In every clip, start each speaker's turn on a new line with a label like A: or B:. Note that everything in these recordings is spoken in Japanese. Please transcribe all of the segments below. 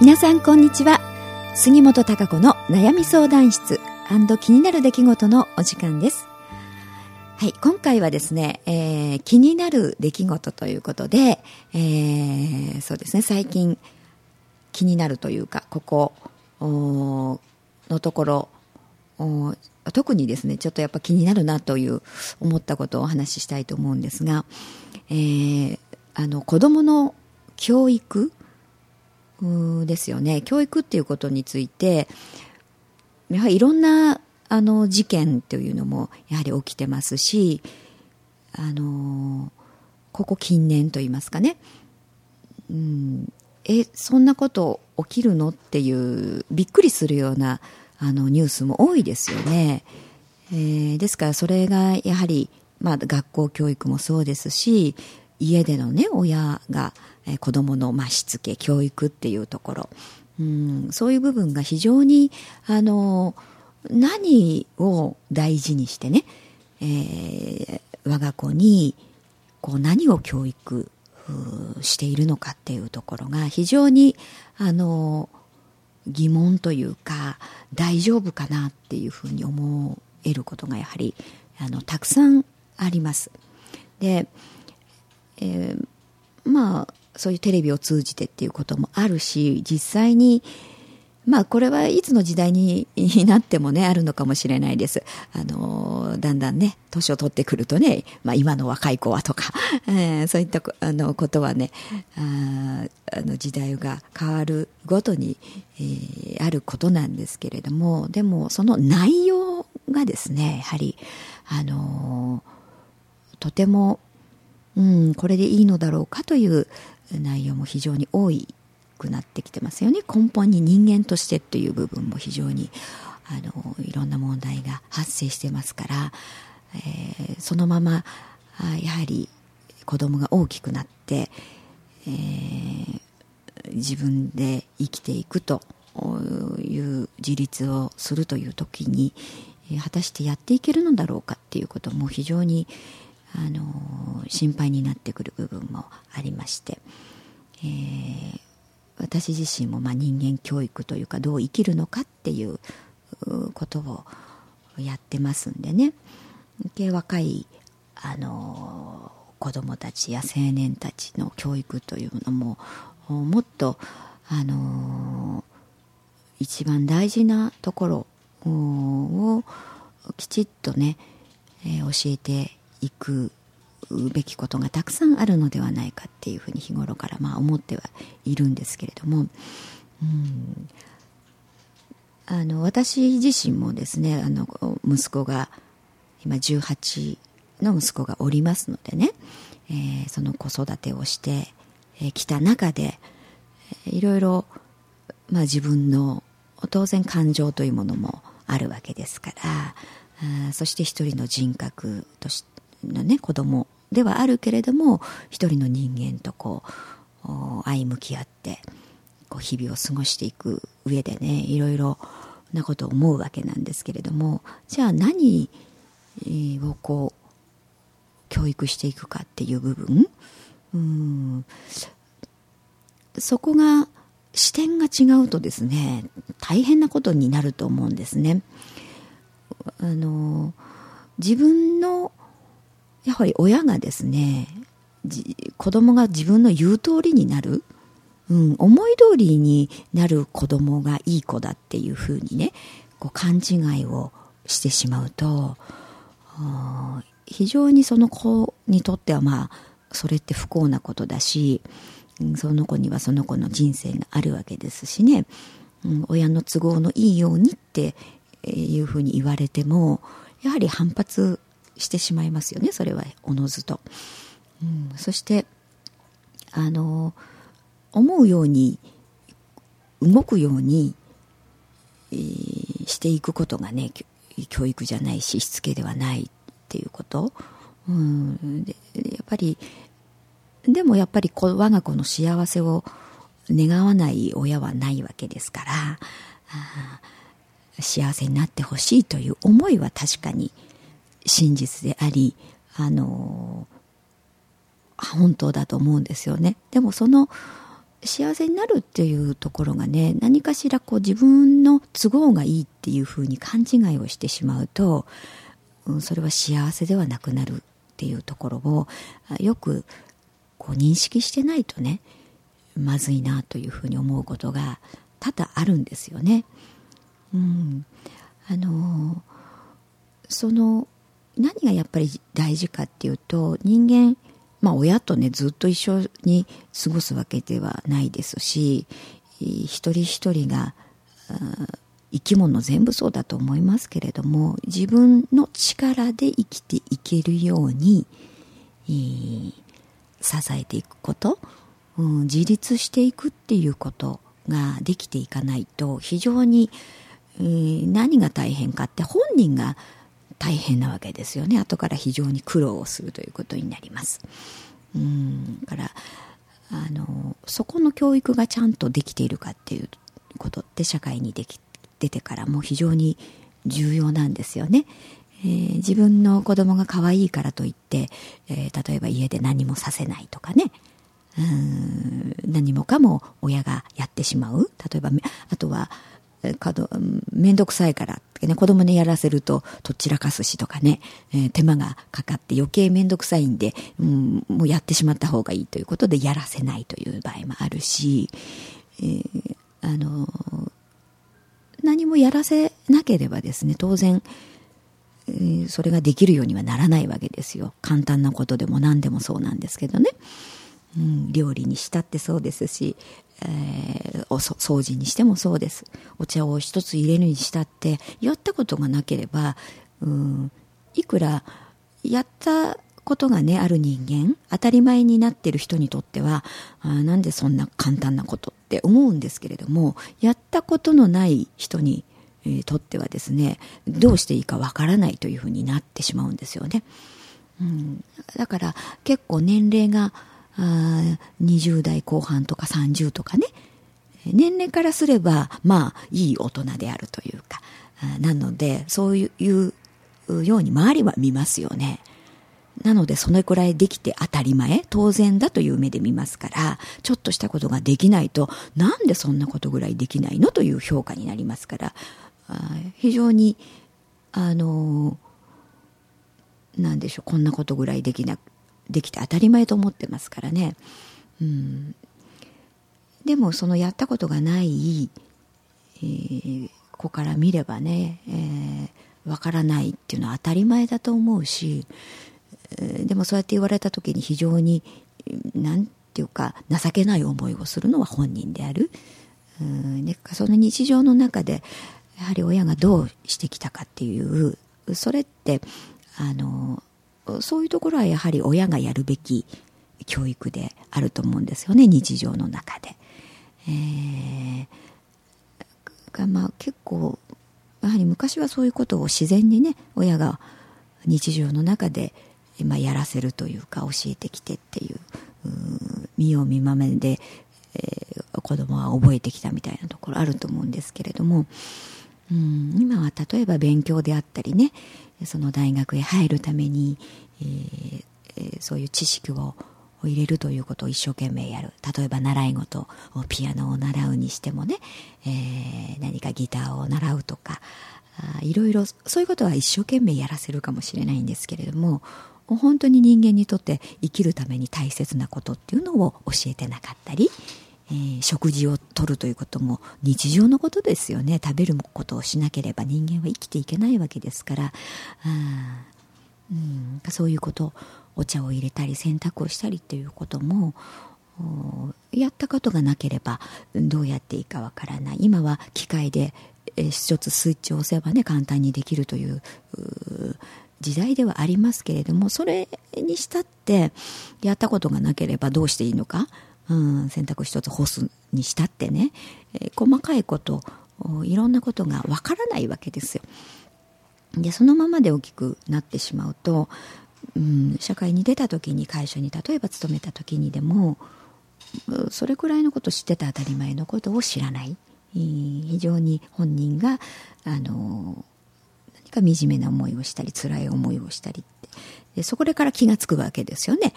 A: 皆さんこんにちは。杉本孝子の悩み相談室。気になる出来事のお時間です。はい、今回はですね、えー、気になる出来事ということで、えー、そうですね、最近気になるというか、ここのところ、特にですね、ちょっとやっぱ気になるなという思ったことをお話ししたいと思うんですが、えー、あの子供の教育ですよね。教育っていうことについて、やはりいろんなあの事件というのもやはり起きてますし、あのここ近年といいますかね、うん、えそんなこと起きるのっていうびっくりするようなあのニュースも多いですよね、えー、ですからそれがやはり、まあ、学校教育もそうですし家でのね親がえ子供のまあしつけ教育っていうところ、うん、そういう部分が非常にあの何を大事にしてね、えー、我が子にこう何を教育しているのかっていうところが非常にあの疑問というか大丈夫かなっていうふうに思えることがやはりあのたくさんあります。で、えー、まあそういうテレビを通じてっていうこともあるし実際にまあこれはいつの時代になってもねあるのかもしれないです。あのだんだんね年を取ってくるとね、まあ、今の若い子はとか、えー、そういったあのことはねああの時代が変わるごとに、えー、あることなんですけれどもでもその内容がですねやはりあのとても、うん、これでいいのだろうかという内容も非常に多くなってきてますよね。根本に人間としてっていう部分も非常にあのいろんな問題が発生してますから、えー、そのままやはり子供が大きくなって、えー、自分で生きていくという自立をするという時に果たしてやっていけるのだろうかっていうことも非常にあの心配になってくる部分もありまして、えー、私自身もまあ人間教育というかどう生きるのかっていうことをやってますんでね。若いあの子どもたちや青年たちの教育というのももっとあの一番大事なところをきちっとね、えー、教えていくべきことがたくさんあるのではないかっていうふうに日頃からまあ思ってはいるんですけれども、うん、あの私自身もですねあの息子が今18の息子がおりますのでね、えー、その子育てをしてきた中でいろいろ、まあ、自分の当然感情というものもあるわけですからあそして一人の人格としてのね子供ではあるけれども一人の人間とこう相向き合ってこう日々を過ごしていく上でねいろいろなことを思うわけなんですけれどもじゃあ何をこう教育していくかっていう部分うんそこが視点が違うとですね大変なことになると思うんですね。あの自分やはり親がですね子供が自分の言う通りになる、うん、思い通りになる子供がいい子だっていうふうにねこう勘違いをしてしまうと非常にその子にとってはまあそれって不幸なことだしその子にはその子の人生があるわけですしね、うん、親の都合のいいようにっていうふうに言われてもやはり反発してしまいますよねそれは。おのずと、うん、そしてあの思うように動くように、えー、していくことがね教育じゃないししつけではないっていうこと、うん、でやっぱりでもやっぱり我が子の幸せを願わない親はないわけですから幸せになってほしいという思いは確かに真実でありあの本当だと思うんですよねでもその幸せになるっていうところがね何かしらこう自分の都合がいいっていうふうに勘違いをしてしまうと、うん、それは幸せではなくなるっていうところをよくこう認識してないとねまずいなというふうに思うことが多々あるんですよね。うん、あのその何がやっぱり大事かっていうと人間まあ親とねずっと一緒に過ごすわけではないですし一人一人が生き物全部そうだと思いますけれども自分の力で生きていけるように、支えていくこと、うん、自立していくっていうことができていかないと非常に、えー、何が大変かって本人が大変なわけですよね。後から非常に苦労をするということになります。うん。からあのそこの教育がちゃんとできているかっていうことって社会にでき出てからも非常に重要なんですよね、えー、自分の子供が可愛いからといって、えー、例えば家で何もさせないとかね。うん。何もかも親がやってしまう。例えばあとは面倒くさいからってね、子供にやらせると、とっちらかすしとかね、えー、手間がかかって余計面倒くさいんで、うん、もうやってしまった方がいいということでやらせないという場合もあるし、えー、あの何もやらせなければですね、当然、えー、それができるようにはならないわけですよ。簡単なことでも何でもそうなんですけどね。うん、料理にしたってそうですし、えー、お掃除にしてもそうですお茶を一つ入れるにしたってやったことがなければ、うん、いくらやったことがねある人間当たり前になってる人にとってはあなんでそんな簡単なことって思うんですけれどもやったことのない人に、えー、とってはですねどうしていいかわからないというふうになってしまうんですよね。うん、だから結構年齢があ20代後半とか30とかね。年齢からすればまあいい大人であるというか。なのでそういうように周りは見ますよね。なのでそのくらいできて当たり前当然だという目で見ますからちょっとしたことができないとなんでそんなことぐらいできないのという評価になりますから。非常にあのなんでしょうこんなことぐらいできなくできて当たり前と思ってますからね。うん、でもそのやったことがない、えー、子から見ればね、えー、分からないっていうのは当たり前だと思うし、えー、でもそうやって言われた時に非常に何ていうか情けない思いをするのは本人である。うんでその日常の中でやはり親がどうしてきたかっていうそれってあのそういうところはやはり親がやるべき教育であると思うんですよね日常の中で。えー、がまあ結構やはり昔はそういうことを自然にね親が日常の中で、まあ、やらせるというか教えてきてっていう見よう見まねで、えー、子供は覚えてきたみたいなところあると思うんですけれども、うん、今は例えば勉強であったりねその大学へ入るために、えー、そういう知識を入れるということを一生懸命やる。例えば習い事ピアノを習うにしてもね、えー、何かギターを習うとかあいろいろそういうことは一生懸命やらせるかもしれないんですけれども本当に人間にとって生きるために大切なことっていうのを教えてなかったり、えー、食事をとるということも日常のことですよね。食べることをしなければ人間は生きていけないわけですから。あ、うん、そういうことお茶を入れたり洗濯をしたりっていうこともやったことがなければどうやっていいかわからない。今は機械で一つスイッチを押せばね簡単にできるという時代ではありますけれどもそれにしたってやったことがなければどうしていいのか。うん、洗濯一つ干すにしたってね、えー、細かいこといろんなことがわからないわけですよ。でそのままで大きくなってしまうと、うん、社会に出た時に会社に例えば勤めた時にでもそれくらいのこと知ってた当たり前のことを知らない非常に本人があの何か惨めな思いをしたり辛い思いをしたりってでそこから気が付くわけですよね。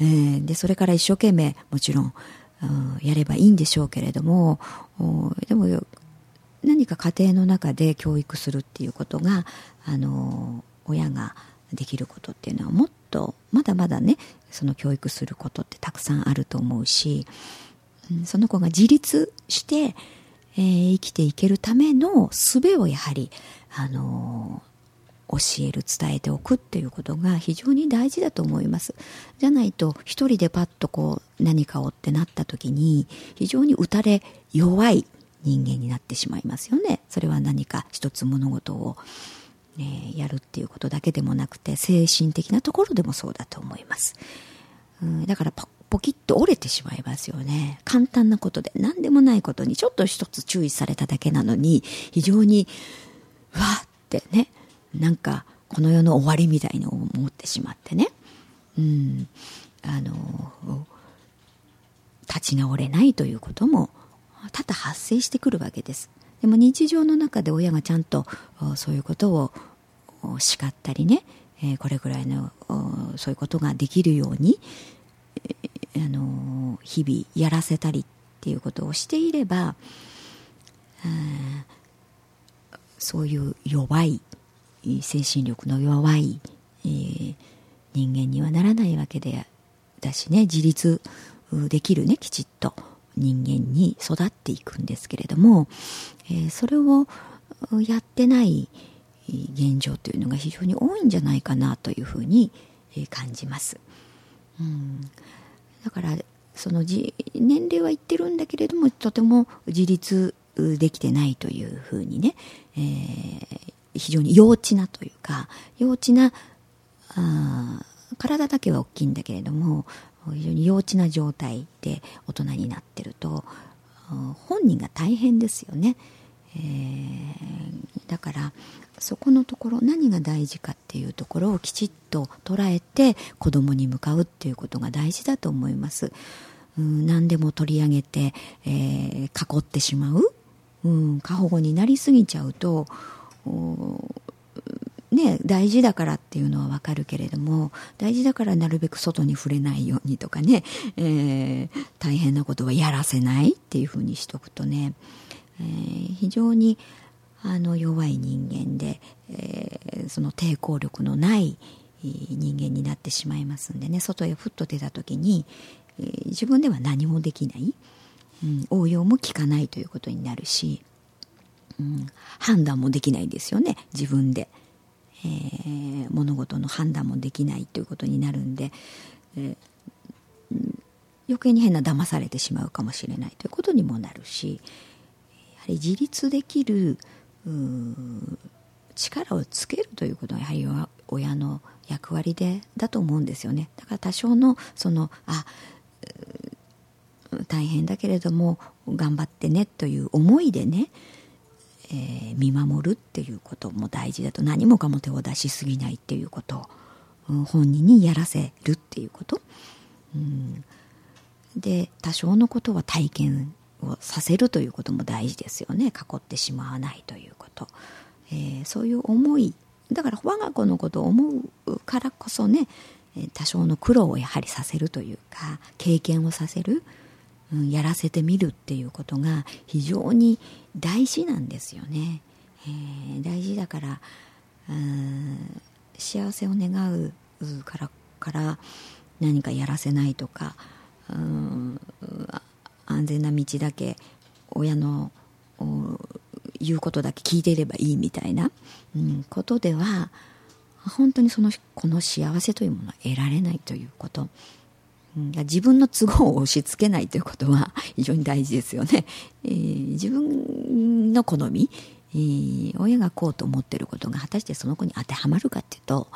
A: えー、でそれから一生懸命もちろんやればいいんでしょうけれどもでも何か家庭の中で教育するっていうことがあの親ができることっていうのはもっとまだまだねその教育することってたくさんあると思うし、うん、その子が自立して、えー、生きていけるための術をやはり、あの教える伝えておくっていうことが非常に大事だと思います。じゃないと一人でパッとこう何かをってなった時に非常に打たれ弱い人間になってしまいますよね。それは何か一つ物事を、ね、やるっていうことだけでもなくて精神的なところでもそうだと思います、うん、だからポポキッと折れてしまいますよね。簡単なことで何でもないことにちょっと一つ注意されただけなのに非常にわってねなんかこの世の終わりみたいに思ってしまってね、うん、あの立ち直れないということも多々発生してくるわけです。でも日常の中で親がちゃんとそういうことを叱ったりね、えこれぐらいのそういうことができるように、あの日々やらせたりっていうことをしていれば、そういう弱い精神力の弱い、えー、人間にはならないわけでだしね自立できるねきちっと人間に育っていくんですけれども、えー、それをやってない現状というのが非常に多いんじゃないかなというふうに感じます。うん、だからその年齢はいってるんだけれどもとても自立できてないというふうにね、えー、非常に幼稚なというか幼稚なあ体だけは大きいんだけれども非常に幼稚な状態で大人になってると本人が大変ですよね、えー、だからそこのところ何が大事かっていうところをきちっと捉えて子供に向かうっていうことが大事だと思います。うん、何でも取り上げて、えー、囲ってしまう、うん、過保護になりすぎちゃうとね、大事だからっていうのはわかるけれども大事だからなるべく外に触れないようにとかね、えー、大変なことはやらせないっていうふうにしとくとね、えー、非常にあの弱い人間で、えー、その抵抗力のない人間になってしまいますんでね外へふっと出た時に、えー、自分では何もできない、うん、応用も効かないということになるし。うん、判断もできないですよね。自分で、えー、物事の判断もできないということになるんで、えー、余計に変な騙されてしまうかもしれないということにもなるしやはり自立できる力をつけるということはやはり親の役割でだと思うんですよね。だから多少のそのあ大変だけれども頑張ってねという思いでねえー、見守るっていうことも大事だと。何もかも手を出しすぎないっていうこと、うん、本人にやらせるっていうこと、うん、で多少のことは体験をさせるということも大事ですよね。囲ってしまわないということ、えー、そういう思い。だから我が子のことを思うからこそね多少の苦労をやはりさせるというか経験をさせる、うん、やらせてみるっていうことが非常に大事なんですよね、えー、大事だから幸せを願うからから何かやらせないとかうん安全な道だけ親の言うことだけ聞いていればいいみたいな、うん、ことでは本当にそのこの幸せというものは得られないということ、自分の都合を押し付けないということは 非常に大事ですよね。えー、自分の好み、えー、親がこうと思ってることが果たしてその子に当てはまるかっていうと、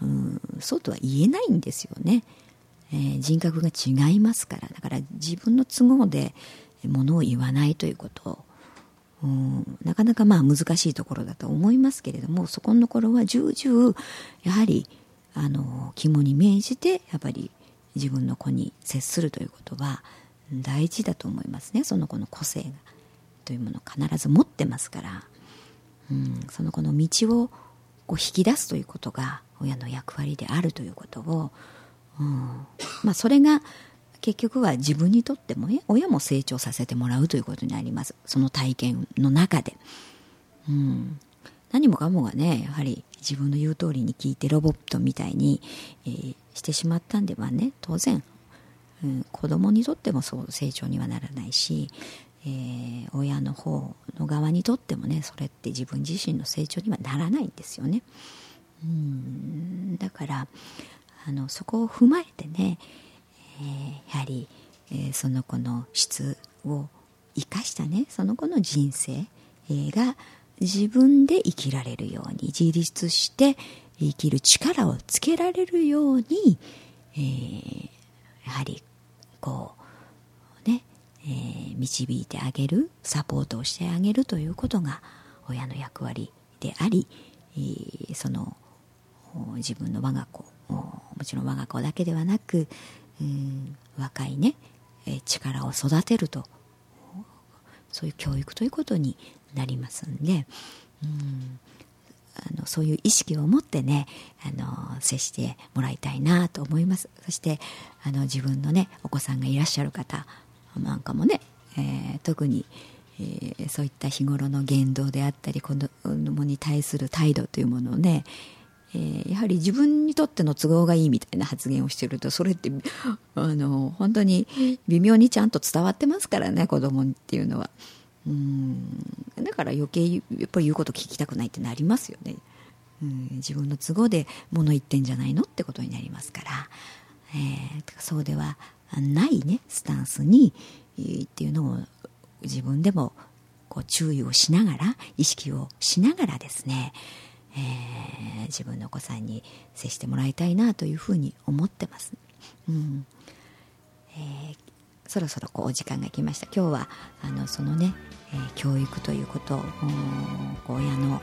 A: うん、そうとは言えないんですよね。えー、人格が違いますから。だから自分の都合でものを言わないということうん、なかなかまあ難しいところだと思いますけれどもそこのところは重々やはりあの肝に銘じてやっぱり自分の子に接するということは大事だと思いますね。その子の個性がというものを必ず持ってますから、うん、その子の道をこう引き出すということが親の役割であるということを、うんまあ、それが結局は自分にとってもね親も成長させてもらうということになります。その体験の中で、うん、何もかもがねやはり自分の言う通りに聞いてロボットみたいに、えー、してしまったんではね当然、うん、子供にとってもそう成長にはならないし、えー、親の方の側にとってもねそれって自分自身の成長にはならないんですよね。うんだからあのそこを踏まえてね、えー、やはり、えー、その子の質を生かしたねその子の人生、えー、が自分で生きられるように自立して生きる力をつけられるように、えー、やはりこうね、えー、導いてあげるサポートをしてあげるということが親の役割であり、えー、その自分の我が子もちろん我が子だけではなく、うん、若いね、力を育てるとそういう教育ということになりますんで、うん、あのそういう意識を持ってねあの接してもらいたいなと思います。そしてあの自分のねお子さんがいらっしゃる方なんかもね、えー、特に、えー、そういった日頃の言動であったり子供に対する態度というものをねえー、やはり自分にとっての都合がいいみたいな発言をしてるとそれってあの本当に微妙にちゃんと伝わってますからね子供っていうのは。うん。だから余計やっぱり言うこと聞きたくないってなりますよね。うん。自分の都合で物言ってんじゃないのってことになりますから、えー、そうではないねスタンスに、えー、っていうのを自分でもこう注意をしながら意識をしながらですねえー、自分のお子さんに接してもらいたいなというふうに思ってます。うん。えー、そろそろこうお時間が来ました。今日はあのそのね、えー、教育ということ親の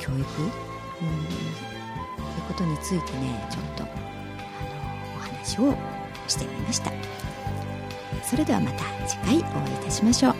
A: 教育、う、ということについてねちょっとあのお話をしてみました。それではまた次回お会いいたしましょう。